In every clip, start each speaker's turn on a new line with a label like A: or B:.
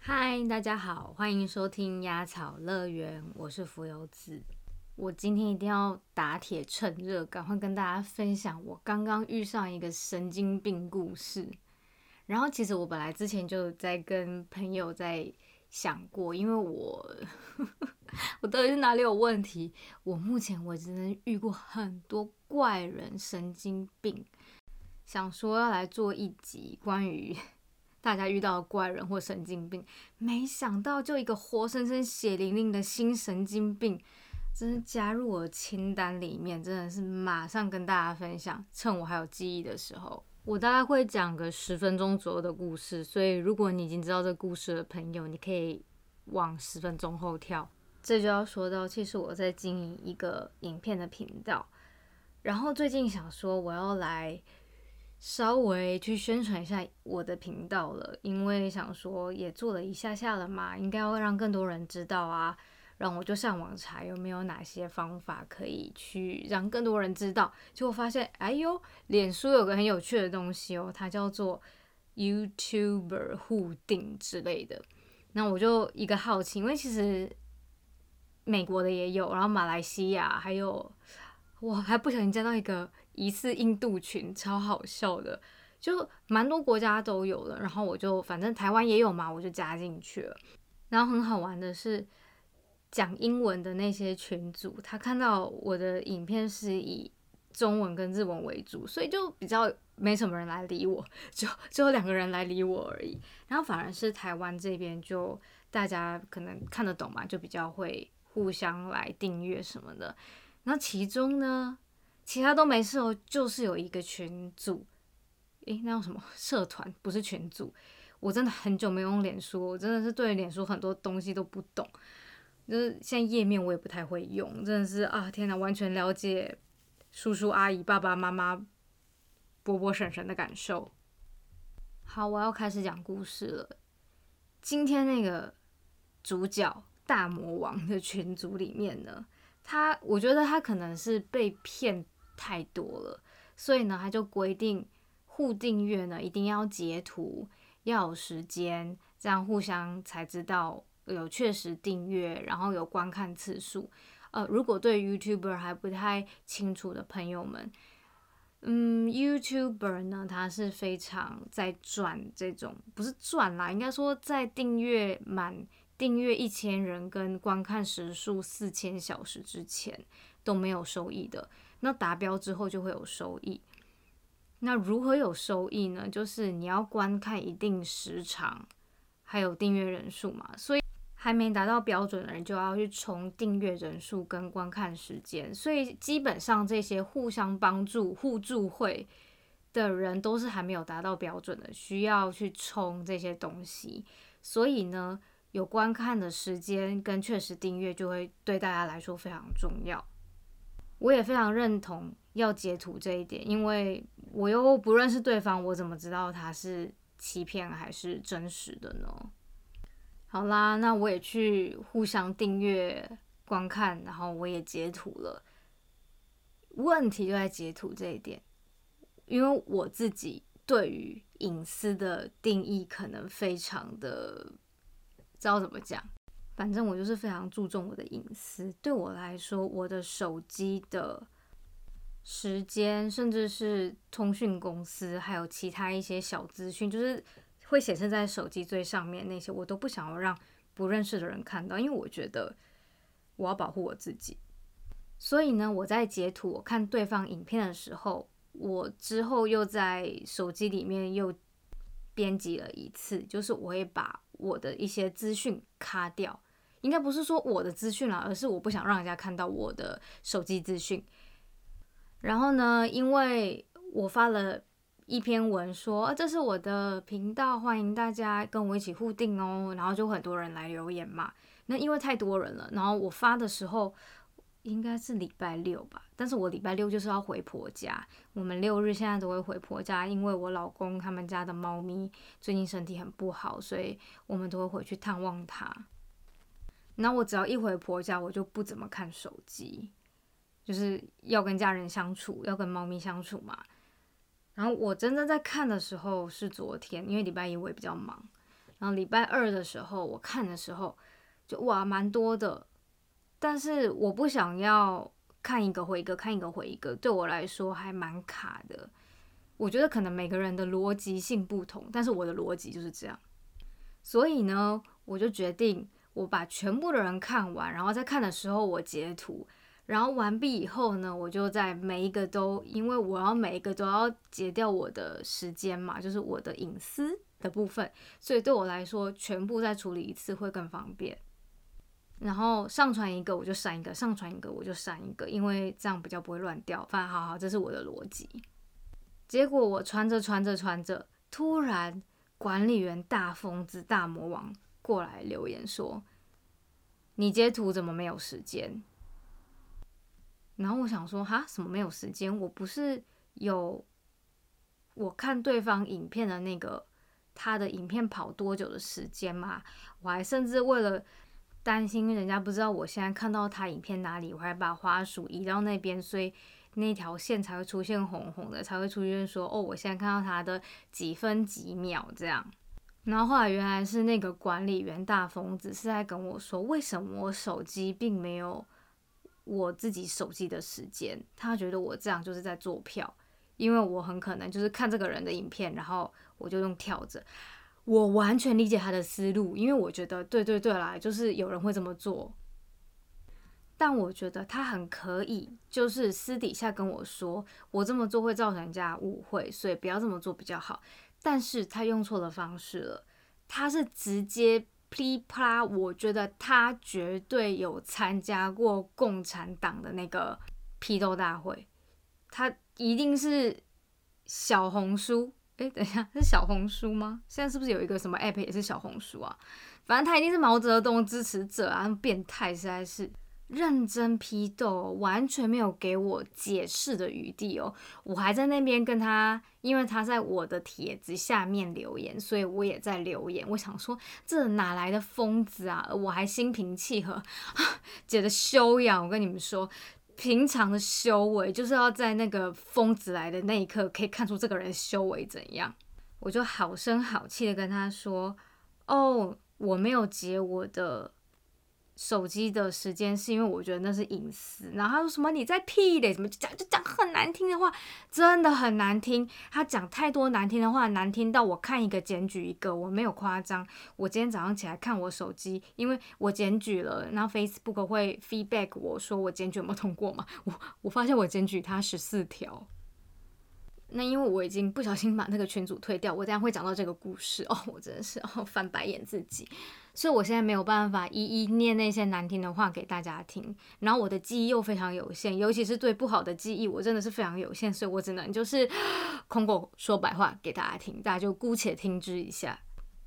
A: 嗨，大家好，欢迎收听鸭草乐园，我是浮游子。我今天一定要打铁趁热，赶快跟大家分享我刚刚遇上一个神经病故事。然后，其实我本来之前就在跟朋友在想过，因为我 我到底是哪里有问题？我目前为止遇过很多怪人、神经病，想说要来做一集关于 大家遇到的怪人或神经病，没想到就一个活生生血淋淋的新神经病。真的加入我的清单里面，真的是马上跟大家分享。趁我还有记忆的时候，我大概会讲个十分钟左右的故事。所以，如果你已经知道这个故事的朋友，你可以往十分钟后跳。这就要说到，其实我在经营一个影片的频道，然后最近想说我要来稍微去宣传一下我的频道了，因为想说也做了一下下了嘛，应该要让更多人知道啊。然后我就上网查有没有哪些方法可以去让更多人知道，结果发现，哎呦，脸书有个很有趣的东西哦，它叫做 YouTuber 互订之类的。那我就一个好奇，因为其实美国的也有，然后马来西亚还有，我还不小心加到一个疑似印度群，超好笑的，就蛮多国家都有了。然后我就反正台湾也有嘛，我就加进去了。然后很好玩的是。讲英文的那些群组，他看到我的影片是以中文跟日文为主，所以就比较没什么人来理我，就只有两个人来理我而已。然后反而是台湾这边，就大家可能看得懂嘛，就比较会互相来订阅什么的。然后其中呢，其他都没事哦，就是有一个群组，诶，那叫什么社团？不是群组。我真的很久没用脸书，我真的是对脸书很多东西都不懂。就是现在页面我也不太会用，真的是啊天哪，完全了解叔叔阿姨、爸爸妈妈、伯伯婶婶的感受。好，我要开始讲故事了。今天那个主角大魔王的群组里面呢，他我觉得他可能是被骗太多了，所以呢他就规定互订阅呢一定要截图，要有时间，这样互相才知道。有确实订阅，然后有观看次数。呃，如果对 YouTuber 还不太清楚的朋友们，嗯，YouTuber 呢，他是非常在赚这种，不是赚啦，应该说在订阅满订阅一千人跟观看时数四千小时之前都没有收益的。那达标之后就会有收益。那如何有收益呢？就是你要观看一定时长，还有订阅人数嘛，所以。还没达到标准的人就要去冲订阅人数跟观看时间，所以基本上这些互相帮助、互助会的人都是还没有达到标准的，需要去冲这些东西。所以呢，有观看的时间跟确实订阅就会对大家来说非常重要。我也非常认同要截图这一点，因为我又不认识对方，我怎么知道他是欺骗还是真实的呢？好啦，那我也去互相订阅观看，然后我也截图了。问题就在截图这一点，因为我自己对于隐私的定义可能非常的，知道怎么讲。反正我就是非常注重我的隐私。对我来说，我的手机的时间，甚至是通讯公司，还有其他一些小资讯，就是。会显示在手机最上面那些，我都不想要让不认识的人看到，因为我觉得我要保护我自己。所以呢，我在截图我看对方影片的时候，我之后又在手机里面又编辑了一次，就是我会把我的一些资讯卡掉，应该不是说我的资讯啦，而是我不想让人家看到我的手机资讯。然后呢，因为我发了。一篇文说，这是我的频道，欢迎大家跟我一起互订哦。然后就很多人来留言嘛。那因为太多人了，然后我发的时候应该是礼拜六吧，但是我礼拜六就是要回婆家。我们六日现在都会回婆家，因为我老公他们家的猫咪最近身体很不好，所以我们都会回去探望他。那我只要一回婆家，我就不怎么看手机，就是要跟家人相处，要跟猫咪相处嘛。然后我真正在看的时候是昨天，因为礼拜一我也比较忙。然后礼拜二的时候我看的时候，就哇蛮多的，但是我不想要看一个回一个，看一个回一个，对我来说还蛮卡的。我觉得可能每个人的逻辑性不同，但是我的逻辑就是这样。所以呢，我就决定我把全部的人看完，然后在看的时候我截图。然后完毕以后呢，我就在每一个都，因为我要每一个都要截掉我的时间嘛，就是我的隐私的部分，所以对我来说，全部再处理一次会更方便。然后上传一个我就删一个，上传一个我就删一个，因为这样比较不会乱掉。反正好好，这是我的逻辑。结果我传着传着传着，突然管理员大疯子大魔王过来留言说：“你截图怎么没有时间？”然后我想说，哈，什么没有时间？我不是有我看对方影片的那个他的影片跑多久的时间吗？我还甚至为了担心人家不知道我现在看到他影片哪里，我还把花鼠移到那边，所以那条线才会出现红红的，才会出现说哦，我现在看到他的几分几秒这样。然后后来原来是那个管理员大疯子是在跟我说，为什么我手机并没有。我自己手机的时间，他觉得我这样就是在做票，因为我很可能就是看这个人的影片，然后我就用跳着。我完全理解他的思路，因为我觉得对对对啦，就是有人会这么做。但我觉得他很可以，就是私底下跟我说，我这么做会造成人家误会，所以不要这么做比较好。但是他用错了方式了，他是直接。噼啪！我觉得他绝对有参加过共产党的那个批斗大会，他一定是小红书。哎，等一下，是小红书吗？现在是不是有一个什么 app 也是小红书啊？反正他一定是毛泽东支持者啊，变态实在是。认真批斗，完全没有给我解释的余地哦。我还在那边跟他，因为他在我的帖子下面留言，所以我也在留言。我想说，这哪来的疯子啊？我还心平气和啊，姐的修养，我跟你们说，平常的修为就是要在那个疯子来的那一刻，可以看出这个人修为怎样。我就好声好气的跟他说：“哦，我没有截我的。”手机的时间是因为我觉得那是隐私，然后他说什么你在屁嘞，什么就讲就讲很难听的话，真的很难听。他讲太多难听的话，难听到我看一个检举一个，我没有夸张。我今天早上起来看我手机，因为我检举了，然后 Facebook 会 feedback 我说我检举有没有通过嘛？我我发现我检举他十四条。那因为我已经不小心把那个群主退掉，我等下会讲到这个故事哦，我真的是哦翻白眼自己。所以我现在没有办法一一念那些难听的话给大家听，然后我的记忆又非常有限，尤其是对不好的记忆，我真的是非常有限，所以我只能就是空口说白话给大家听，大家就姑且听之一下。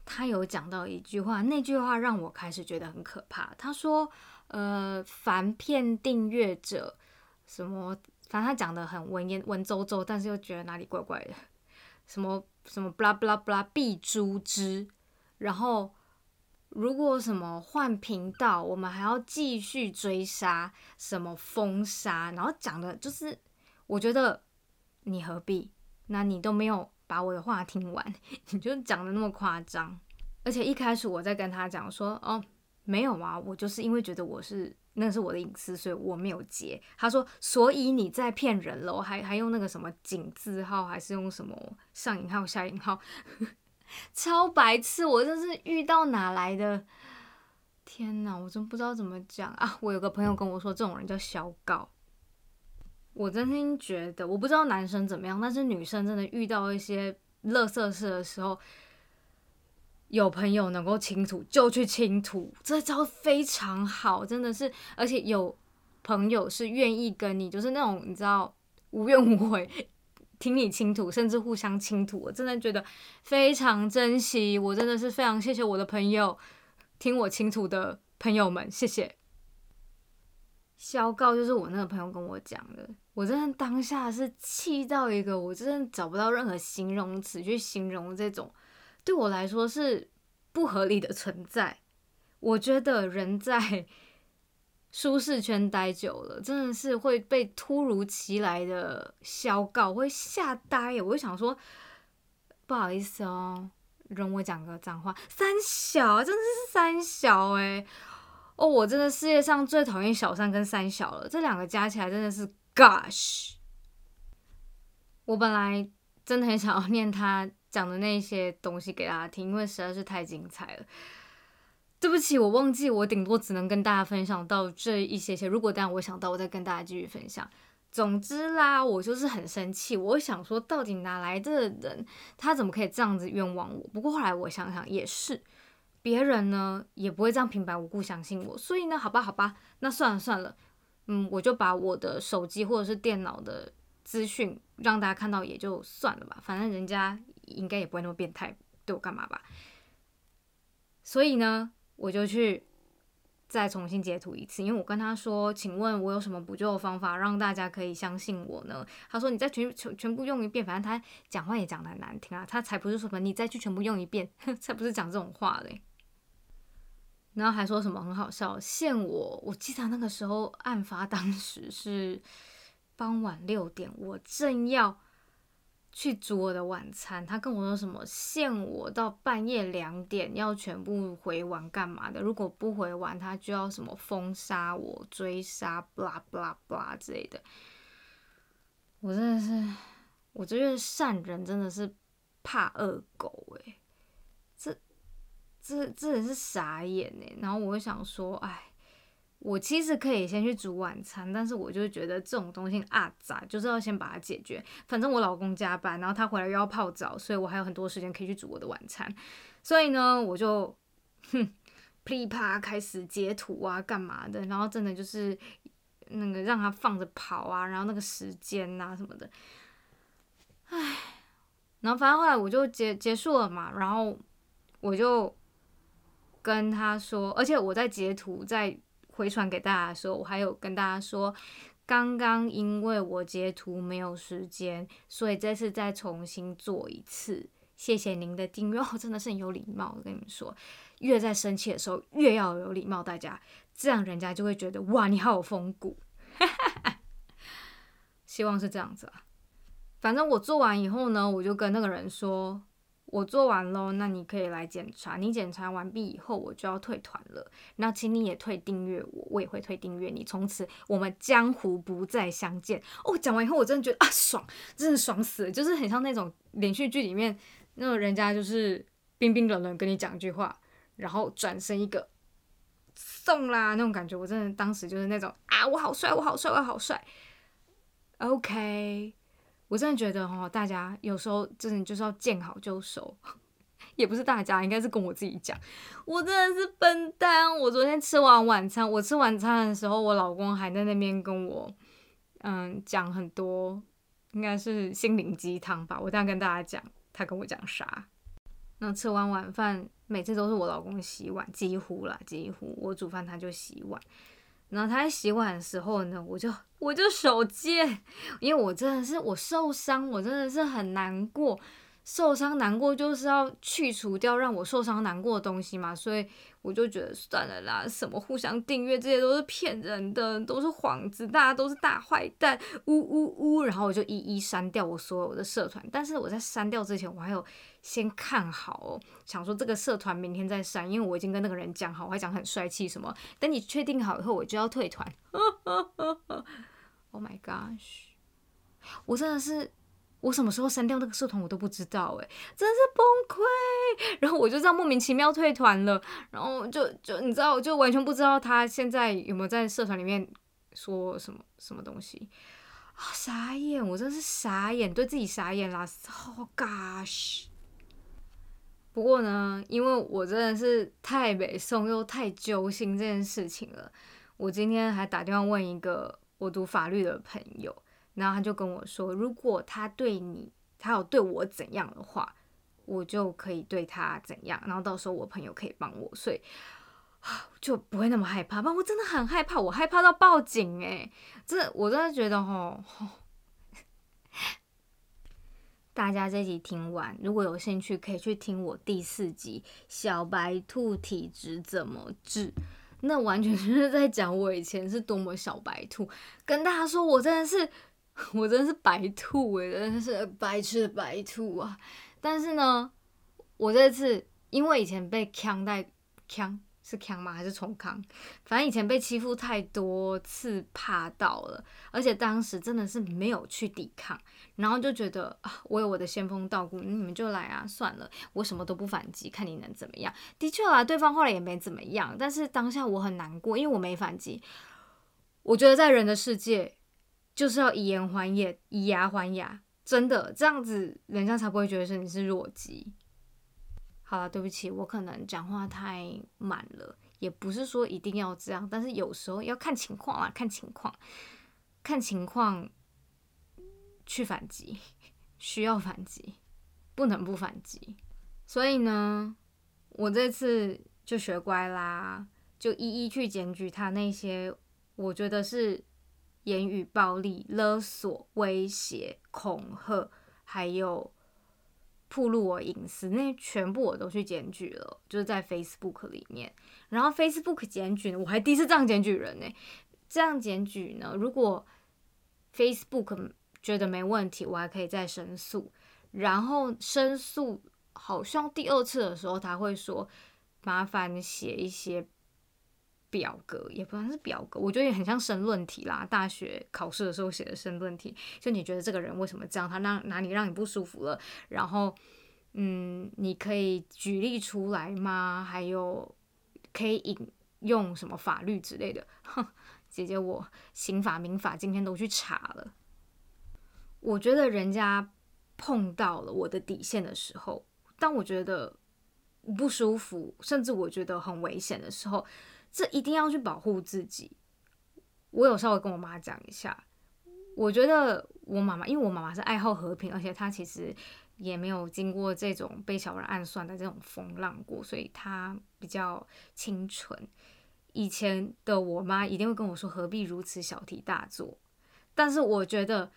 A: 他有讲到一句话，那句话让我开始觉得很可怕。他说：“呃，凡骗订阅者，什么，反正他讲的很文言文绉绉，但是又觉得哪里怪怪的，什么什么 blah blah blah 必诛之，然后。”如果什么换频道，我们还要继续追杀，什么封杀，然后讲的就是，我觉得你何必？那你都没有把我的话听完，你就讲的那么夸张。而且一开始我在跟他讲说，哦，没有啊，我就是因为觉得我是那是我的隐私，所以我没有接。他说，所以你在骗人了，还还用那个什么井字号，还是用什么上引号下引号？超白痴！我真是遇到哪来的？天哪，我真不知道怎么讲啊！我有个朋友跟我说，这种人叫小告。我真心觉得，我不知道男生怎么样，但是女生真的遇到一些乐色事的时候，有朋友能够倾吐就去倾吐，这招非常好，真的是。而且有朋友是愿意跟你，就是那种你知道无怨无悔。听你倾吐，甚至互相倾吐，我真的觉得非常珍惜。我真的是非常谢谢我的朋友，听我倾吐的朋友们，谢谢。消告就是我那个朋友跟我讲的，我真的当下是气到一个，我真的找不到任何形容词去形容这种对我来说是不合理的存在。我觉得人在舒适圈待久了，真的是会被突如其来的消告会吓呆。我就想说，不好意思哦，容我讲个脏话，三小真的是三小哎。哦，我真的世界上最讨厌小三跟三小了，这两个加起来真的是 gosh。我本来真的很想要念他讲的那些东西给大家听，因为实在是太精彩了。对不起，我忘记，我顶多只能跟大家分享到这一些些。如果当然我想到，我再跟大家继续分享。总之啦，我就是很生气，我想说，到底哪来的人，他怎么可以这样子冤枉我？不过后来我想想，也是。别人呢也不会这样平白无故相信我，所以呢，好吧，好吧，那算了算了，嗯，我就把我的手机或者是电脑的资讯让大家看到也就算了吧，反正人家应该也不会那么变态对我干嘛吧。所以呢，我就去再重新截图一次，因为我跟他说，请问我有什么补救方法让大家可以相信我呢？他说你再全全全部用一遍，反正他讲话也讲的很难听啊，他才不是说什么你再去全部用一遍，才不是讲这种话嘞。然后还说什么很好笑，限我，我记得那个时候案发当时是傍晚六点，我正要去煮我的晚餐，他跟我说什么限我到半夜两点要全部回完干嘛的？如果不回完，他就要什么封杀我、追杀，blah blah blah 之类的。我真的是，我觉得善人真的是怕恶狗诶。这这人是傻眼呢，然后我就想说，哎，我其实可以先去煮晚餐，但是我就觉得这种东西啊咋，就是要先把它解决。反正我老公加班，然后他回来又要泡澡，所以我还有很多时间可以去煮我的晚餐。所以呢，我就哼噼啪开始截图啊，干嘛的？然后真的就是那个让他放着跑啊，然后那个时间啊什么的，唉，然后反正后来我就结结束了嘛，然后我就。跟他说，而且我在截图在回传给大家的时候，我还有跟大家说，刚刚因为我截图没有时间，所以这次再重新做一次。谢谢您的订阅，哦，真的是很有礼貌。我跟你们说，越在生气的时候越要有礼貌，大家这样人家就会觉得哇，你好有风骨。希望是这样子啊。反正我做完以后呢，我就跟那个人说。我做完喽，那你可以来检查。你检查完毕以后，我就要退团了。那请你也退订阅我，我也会退订阅你。从此我们江湖不再相见。哦，讲完以后，我真的觉得啊，爽，真的爽死了，就是很像那种连续剧里面那种人家就是冰冰冷冷跟你讲一句话，然后转身一个送啦那种感觉。我真的当时就是那种啊，我好帅，我好帅，我好帅。OK。我真的觉得哈，大家有时候真的就是要见好就收，也不是大家，应该是跟我自己讲。我真的是笨蛋。我昨天吃完晚餐，我吃晚餐的时候，我老公还在那边跟我，嗯，讲很多，应该是心灵鸡汤吧。我这样跟大家讲，他跟我讲啥？那吃完晚饭，每次都是我老公洗碗，几乎啦，几乎我煮饭他就洗碗。然后他在洗碗的时候呢，我就我就手贱，因为我真的是我受伤，我真的是很难过，受伤难过就是要去除掉让我受伤难过的东西嘛，所以我就觉得算了啦，什么互相订阅这些都是骗人的，都是幌子，大家都是大坏蛋，呜呜呜，然后我就一一删掉我所有的社团，但是我在删掉之前，我还有。先看好，想说这个社团明天再删，因为我已经跟那个人讲好，我还讲很帅气什么。等你确定好以后，我就要退团。Oh my gosh！我真的是，我什么时候删掉那个社团我都不知道，哎，真是崩溃。然后我就这样莫名其妙退团了，然后就就你知道，我就完全不知道他现在有没有在社团里面说什么什么东西。啊，傻眼！我真是傻眼，对自己傻眼啦。Oh gosh！不过呢，因为我真的是太北宋又太揪心这件事情了，我今天还打电话问一个我读法律的朋友，然后他就跟我说，如果他对你，他有对我怎样的话，我就可以对他怎样，然后到时候我朋友可以帮我，所以就不会那么害怕。吧我真的很害怕，我害怕到报警诶，这我真的觉得吼。大家这集听完，如果有兴趣，可以去听我第四集《小白兔体质怎么治》。那完全就是在讲我以前是多么小白兔，跟大家说我真的是，我真是白兔诶，真的是白痴的白兔啊！但是呢，我这次因为以前被枪带枪。是强吗？还是重康？反正以前被欺负太多次，怕到了，而且当时真的是没有去抵抗，然后就觉得啊，我有我的先锋道骨，你们就来啊，算了，我什么都不反击，看你能怎么样。的确啊，对方后来也没怎么样，但是当下我很难过，因为我没反击。我觉得在人的世界，就是要以言还言，以牙还牙，真的这样子，人家才不会觉得是你是弱鸡。好了，对不起，我可能讲话太满了，也不是说一定要这样，但是有时候要看情况啊，看情况，看情况去反击，需要反击，不能不反击。所以呢，我这次就学乖啦，就一一去检举他那些我觉得是言语暴力、勒索、威胁、恐吓，还有。暴露我隐私，那些全部我都去检举了，就是在 Facebook 里面。然后 Facebook 检举，我还第一次这样检举人呢。这样检举呢，如果 Facebook 觉得没问题，我还可以再申诉。然后申诉好像第二次的时候，他会说麻烦写一些。表格也不算是表格，我觉得也很像申论题啦。大学考试的时候写的申论题，就你觉得这个人为什么这样，他让哪里让你不舒服了，然后嗯，你可以举例出来吗？还有可以引用什么法律之类的？哼，姐姐，我刑法、民法今天都去查了。我觉得人家碰到了我的底线的时候，当我觉得不舒服，甚至我觉得很危险的时候。这一定要去保护自己。我有稍微跟我妈讲一下，我觉得我妈妈，因为我妈妈是爱好和平，而且她其实也没有经过这种被小人暗算的这种风浪过，所以她比较清纯。以前的我妈一定会跟我说：“何必如此小题大做？”但是我觉得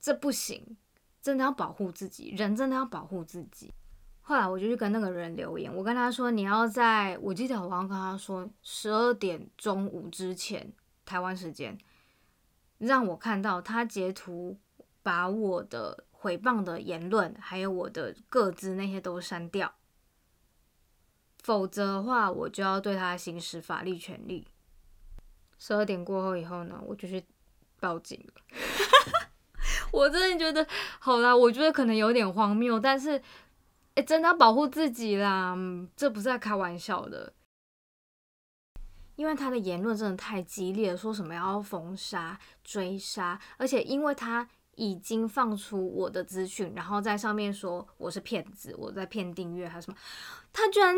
A: 这不行，真的要保护自己，人真的要保护自己。后来我就去跟那个人留言，我跟他说：“你要在我记得我刚跟他说十二点中午之前台湾时间，让我看到他截图把我的诽谤的言论还有我的个资那些都删掉，否则的话我就要对他行使法律权利。”十二点过后以后呢，我就去报警了。我真的觉得，好啦，我觉得可能有点荒谬，但是。哎，真的要保护自己啦，这不是在开玩笑的。因为他的言论真的太激烈，说什么要封杀、追杀，而且因为他已经放出我的资讯，然后在上面说我是骗子，我在骗订阅还是什么，他居然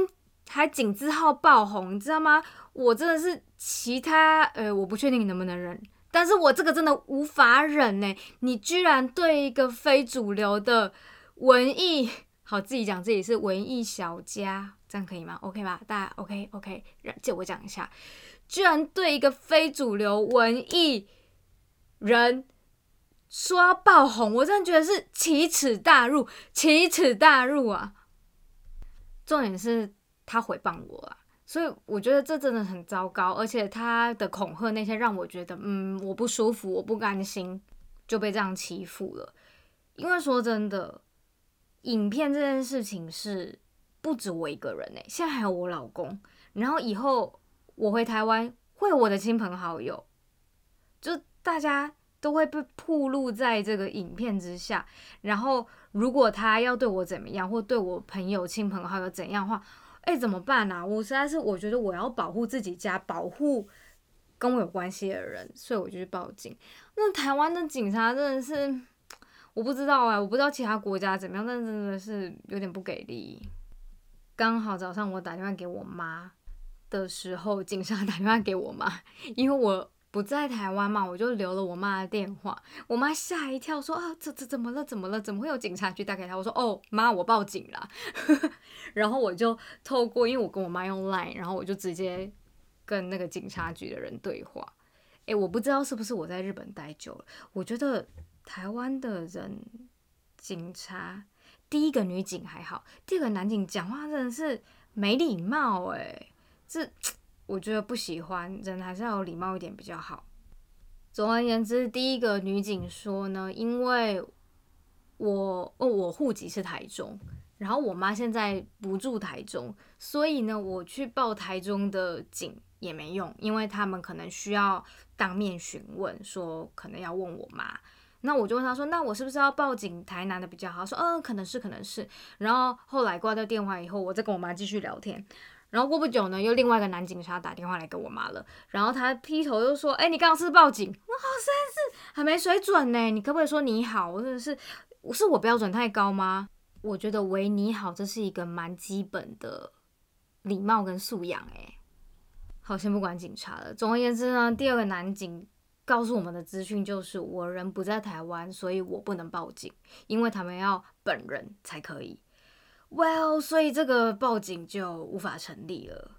A: 还井字号爆红，你知道吗？我真的是其他，呃，我不确定你能不能忍，但是我这个真的无法忍呢。你居然对一个非主流的文艺。好，自己讲自己是文艺小家，这样可以吗？OK 吧，大家 OK OK，借我讲一下，居然对一个非主流文艺人说要爆红，我真的觉得是奇耻大辱，奇耻大辱啊！重点是他诽谤我啊，所以我觉得这真的很糟糕，而且他的恐吓那些让我觉得，嗯，我不舒服，我不甘心就被这样欺负了，因为说真的。影片这件事情是不止我一个人哎，现在还有我老公，然后以后我回台湾会有我的亲朋好友，就大家都会被曝露在这个影片之下。然后如果他要对我怎么样，或对我朋友、亲朋好友怎样的话，哎，怎么办呢？我实在是我觉得我要保护自己家，保护跟我有关系的人，所以我就去报警。那台湾的警察真的是。我不知道啊，我不知道其他国家怎么样，但真的是有点不给力。刚好早上我打电话给我妈的时候，警察 打电话给我妈，因为我不在台湾嘛，我就留了我妈的电话。我妈吓一跳，说啊，这这怎么了？怎么了？怎么会有警察局打给她？我说哦，妈，我报警了。然后我就透过，因为我跟我妈用 Line，然后我就直接跟那个警察局的人对话。诶，我不知道是不是我在日本待久了，我觉得。台湾的人警察，第一个女警还好，第二个男警讲话真的是没礼貌哎，这我觉得不喜欢，人还是要有礼貌一点比较好。总而言之，第一个女警说呢，因为我哦，我户籍是台中，然后我妈现在不住台中，所以呢，我去报台中的警也没用，因为他们可能需要当面询问，说可能要问我妈。那我就问他说：“那我是不是要报警台南的比较好？”说：“嗯，可能是，可能是。”然后后来挂掉电话以后，我再跟我妈继续聊天。然后过不久呢，又另外一个男警察打电话来给我妈了。然后他劈头就说：“哎，你刚刚是报警？我好生气，还没水准呢！你可不可以说你好？我真的是，我是我标准太高吗？我觉得喂你好，这是一个蛮基本的礼貌跟素养。哎，好，先不管警察了。总而言之呢，第二个男警。告诉我们的资讯就是我人不在台湾，所以我不能报警，因为他们要本人才可以。Well，所以这个报警就无法成立了。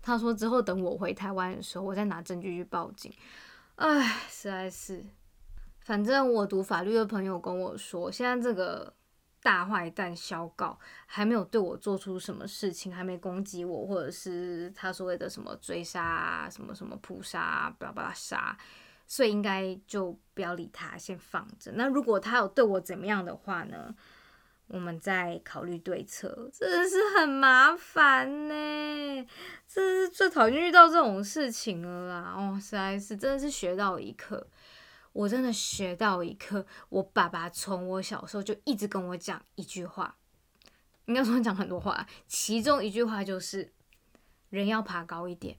A: 他说之后等我回台湾的时候，我再拿证据去报警。唉，实在是，反正我读法律的朋友跟我说，现在这个。大坏蛋小告还没有对我做出什么事情，还没攻击我，或者是他所谓的什么追杀啊，什么什么扑杀，不要把他杀，所以应该就不要理他，先放着。那如果他有对我怎么样的话呢？我们再考虑对策。真的是很麻烦呢，这是最讨厌遇到这种事情了啦。哦，实在是真的是学到一课。我真的学到一课，我爸爸从我小时候就一直跟我讲一句话，应该说讲很多话，其中一句话就是人要爬高一点。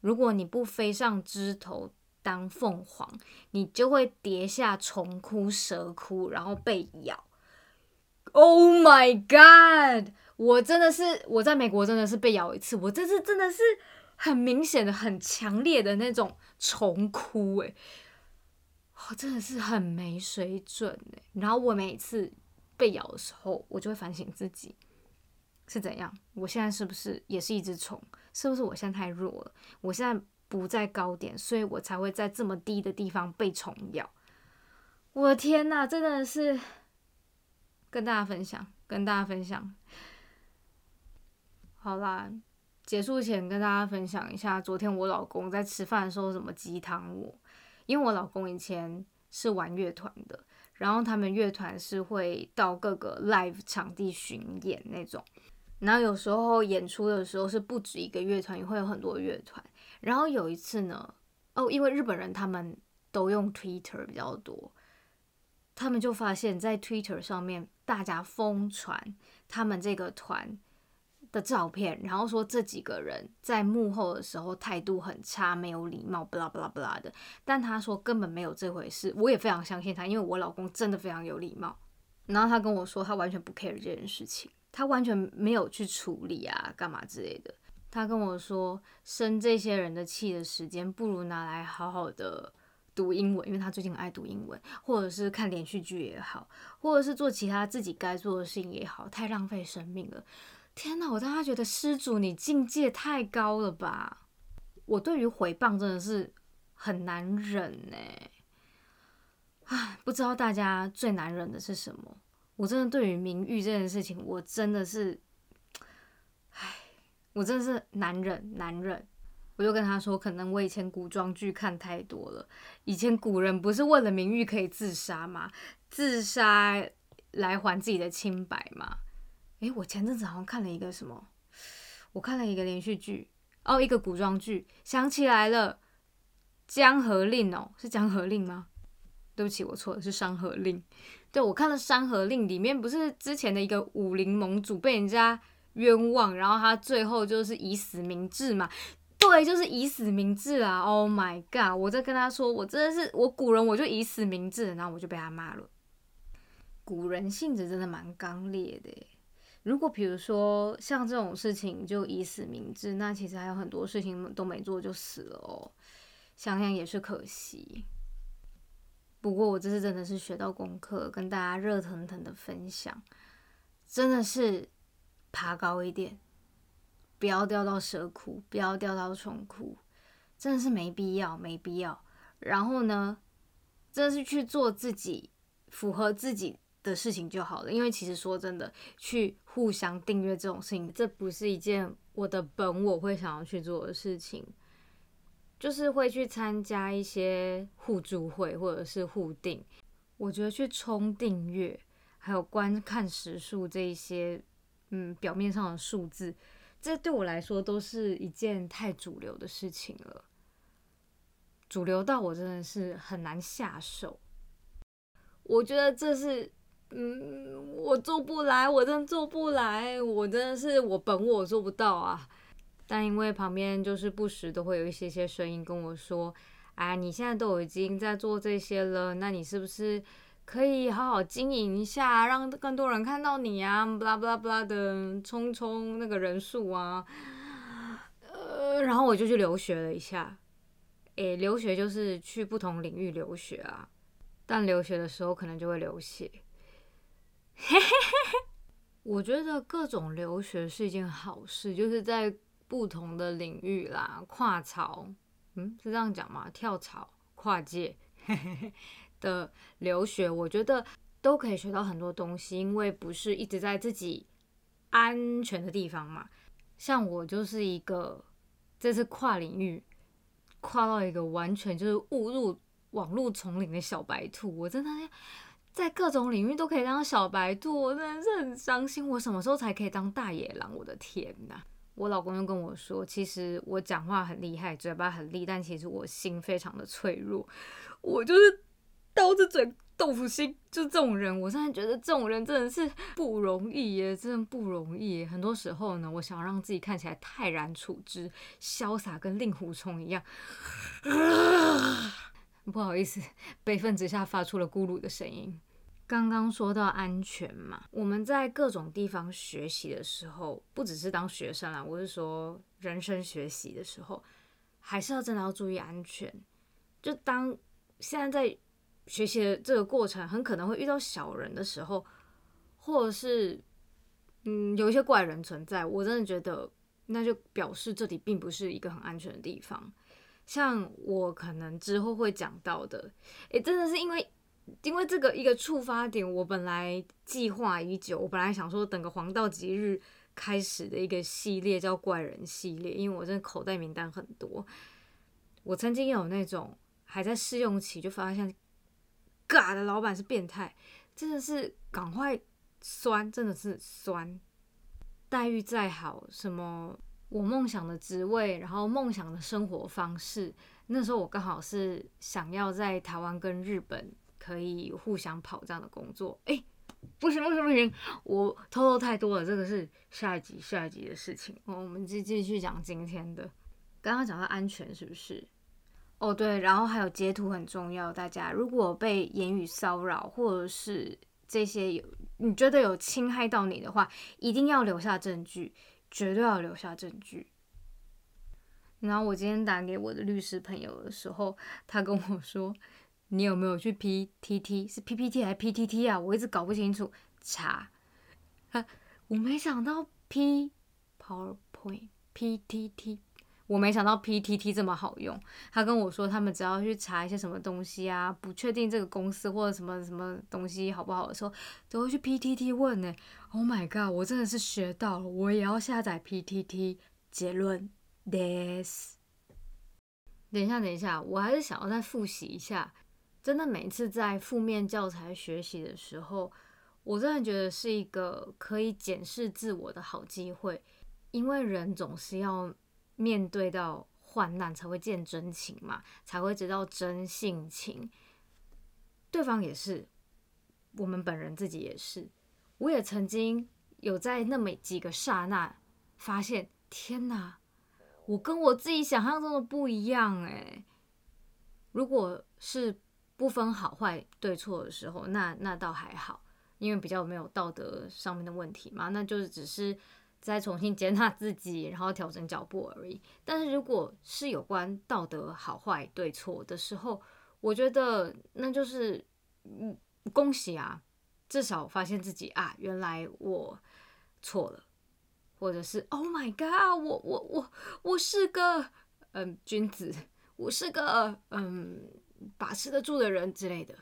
A: 如果你不飞上枝头当凤凰，你就会跌下虫窟蛇窟，然后被咬。Oh my god！我真的是我在美国真的是被咬一次，我这次真的是很明显的、很强烈的那种虫窟，诶。我真的是很没水准哎！然后我每次被咬的时候，我就会反省自己是怎样。我现在是不是也是一只虫？是不是我现在太弱了？我现在不在高点，所以我才会在这么低的地方被虫咬。我的天呐，真的是跟大家分享，跟大家分享。好啦，结束前跟大家分享一下，昨天我老公在吃饭的时候怎么鸡汤我。因为我老公以前是玩乐团的，然后他们乐团是会到各个 live 场地巡演那种，然后有时候演出的时候是不止一个乐团，也会有很多乐团。然后有一次呢，哦，因为日本人他们都用 Twitter 比较多，他们就发现，在 Twitter 上面大家疯传他们这个团。的照片，然后说这几个人在幕后的时候态度很差，没有礼貌，巴拉巴拉巴拉的。但他说根本没有这回事，我也非常相信他，因为我老公真的非常有礼貌。然后他跟我说，他完全不 care 这件事情，他完全没有去处理啊，干嘛之类的。他跟我说，生这些人的气的时间，不如拿来好好的读英文，因为他最近爱读英文，或者是看连续剧也好，或者是做其他自己该做的事情也好，太浪费生命了。天哪！我当他觉得施主你境界太高了吧？我对于回谤真的是很难忍呢。唉，不知道大家最难忍的是什么？我真的对于名誉这件事情，我真的是，唉，我真的是难忍难忍。我就跟他说，可能我以前古装剧看太多了。以前古人不是为了名誉可以自杀吗？自杀来还自己的清白吗？诶，我前阵子好像看了一个什么，我看了一个连续剧哦，一个古装剧，想起来了，《江河令》哦，是《江河令》吗？对不起，我错了，是《山河令》。对，我看了《山河令》，里面不是之前的一个武林盟主被人家冤枉，然后他最后就是以死明志嘛？对，就是以死明志啊！Oh my god！我在跟他说，我真的是我古人，我就以死明志，然后我就被他骂了。古人性子真的蛮刚烈的。如果比如说像这种事情就以死明志，那其实还有很多事情都没做就死了哦，想想也是可惜。不过我这次真的是学到功课，跟大家热腾腾的分享，真的是爬高一点，不要掉到蛇窟，不要掉到虫窟，真的是没必要，没必要。然后呢，真的是去做自己符合自己。的事情就好了。因为其实说真的，去互相订阅这种事情，这不是一件我的本我会想要去做的事情。就是会去参加一些互助会或者是互订，我觉得去冲订阅，还有观看时数这一些，嗯，表面上的数字，这对我来说都是一件太主流的事情了。主流到我真的是很难下手。我觉得这是，嗯，我做不来，我真做不来，我真的是我本我做不到啊。但因为旁边就是不时都会有一些些声音跟我说：“哎，你现在都已经在做这些了，那你是不是可以好好经营一下，让更多人看到你啊？不啦不啦不啦的，冲冲那个人数啊。”呃，然后我就去留学了一下。诶，留学就是去不同领域留学啊，但留学的时候可能就会流血。嘿嘿嘿嘿，我觉得各种留学是一件好事，就是在。不同的领域啦，跨槽，嗯，是这样讲吗？跳槽、跨界 的留学，我觉得都可以学到很多东西，因为不是一直在自己安全的地方嘛。像我就是一个这次跨领域，跨到一个完全就是误入网络丛林的小白兔，我真的在各种领域都可以当小白兔，真的是很伤心。我什么时候才可以当大野狼？我的天哪！我老公又跟我说，其实我讲话很厉害，嘴巴很利，但其实我心非常的脆弱。我就是刀子嘴豆腐心，就这种人。我现在觉得这种人真的是不容易耶，真的不容易。很多时候呢，我想让自己看起来泰然处之、潇洒，跟令狐冲一样。不好意思，悲愤之下发出了咕噜的声音。刚刚说到安全嘛，我们在各种地方学习的时候，不只是当学生啦，我是说人生学习的时候，还是要真的要注意安全。就当现在在学习的这个过程，很可能会遇到小人的时候，或者是嗯有一些怪人存在，我真的觉得那就表示这里并不是一个很安全的地方。像我可能之后会讲到的，诶，真的是因为。因为这个一个触发点，我本来计划已久，我本来想说等个黄道吉日开始的一个系列叫怪人系列，因为我真的口袋名单很多。我曾经有那种还在试用期就发现，嘎的老板是变态，真的是赶快酸，真的是酸。待遇再好，什么我梦想的职位，然后梦想的生活方式，那时候我刚好是想要在台湾跟日本。可以互相跑这样的工作，哎，不行不行不行，我偷偷太多了，这个是下一集下一集的事情。我们继继续讲今天的，刚刚讲到安全是不是？哦对，然后还有截图很重要，大家如果被言语骚扰或者是这些有你觉得有侵害到你的话，一定要留下证据，绝对要留下证据。然后我今天打给我的律师朋友的时候，他跟我说。你有没有去 P T T 是 P P T 还是 P T T 啊？我一直搞不清楚。查，啊，我没想到 P PowerPoint P T T，我没想到 P T T 这么好用。他跟我说，他们只要去查一些什么东西啊，不确定这个公司或者什么什么东西好不好的时候，都会去 P T T 问呢。Oh my god，我真的是学到了，我也要下载 P T T。结论，this。等一下，等一下，我还是想要再复习一下。真的每次在负面教材学习的时候，我真的觉得是一个可以检视自我的好机会，因为人总是要面对到患难才会见真情嘛，才会知道真性情。对方也是，我们本人自己也是。我也曾经有在那么几个刹那发现，天哪，我跟我自己想象中的不一样诶。如果是。不分好坏对错的时候，那那倒还好，因为比较没有道德上面的问题嘛，那就是只是再重新接纳自己，然后调整脚步而已。但是如果是有关道德好坏对错的时候，我觉得那就是嗯，恭喜啊，至少发现自己啊，原来我错了，或者是 Oh my God，我我我我是个嗯君子，我是个嗯。把持得住的人之类的，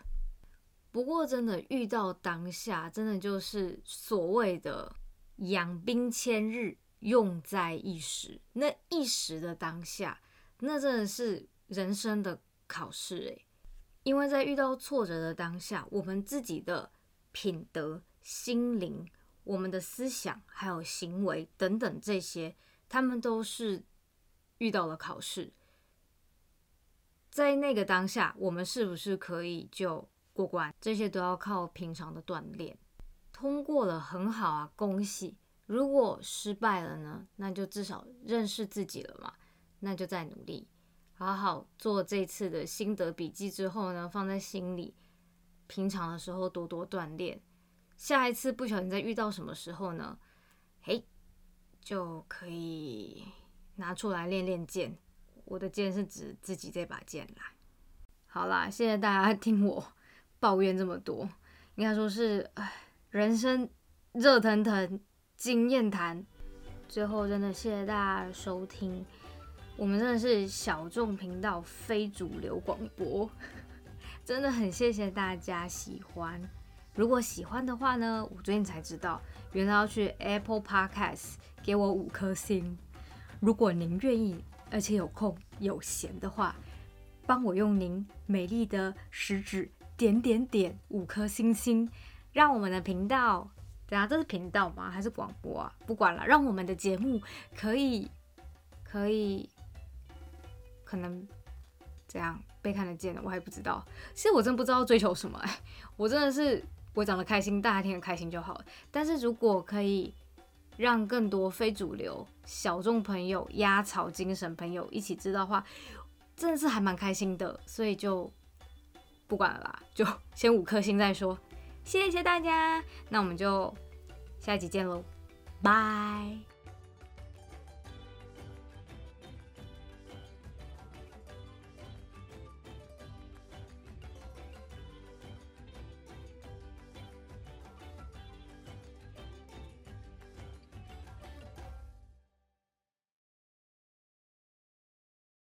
A: 不过真的遇到当下，真的就是所谓的养兵千日，用在一时。那一时的当下，那真的是人生的考试诶。因为在遇到挫折的当下，我们自己的品德、心灵、我们的思想还有行为等等这些，他们都是遇到了考试。在那个当下，我们是不是可以就过关？这些都要靠平常的锻炼。通过了很好啊，恭喜！如果失败了呢？那就至少认识自己了嘛，那就再努力，好好做这次的心得笔记之后呢，放在心里。平常的时候多多锻炼，下一次不小心再遇到什么时候呢？嘿，就可以拿出来练练剑。我的剑是指自己这把剑啦。好啦，谢谢大家听我抱怨这么多，应该说是唉，人生热腾腾经验谈。最后真的谢谢大家收听，我们真的是小众频道，非主流广播，真的很谢谢大家喜欢。如果喜欢的话呢，我最近才知道，原来要去 Apple Podcast 给我五颗星。如果您愿意。而且有空有闲的话，帮我用您美丽的食指点点点五颗星星，让我们的频道，等下这是频道吗？还是广播啊？不管了，让我们的节目可以可以可能这样被看得见的，我还不知道。其实我真不知道追求什么，哎，我真的是我长得开心，大家听得开心就好了。但是如果可以。让更多非主流小众朋友、压草精神朋友一起知道话，真的是还蛮开心的，所以就不管了啦，就先五颗星再说。谢谢大家，那我们就下一集见喽，拜。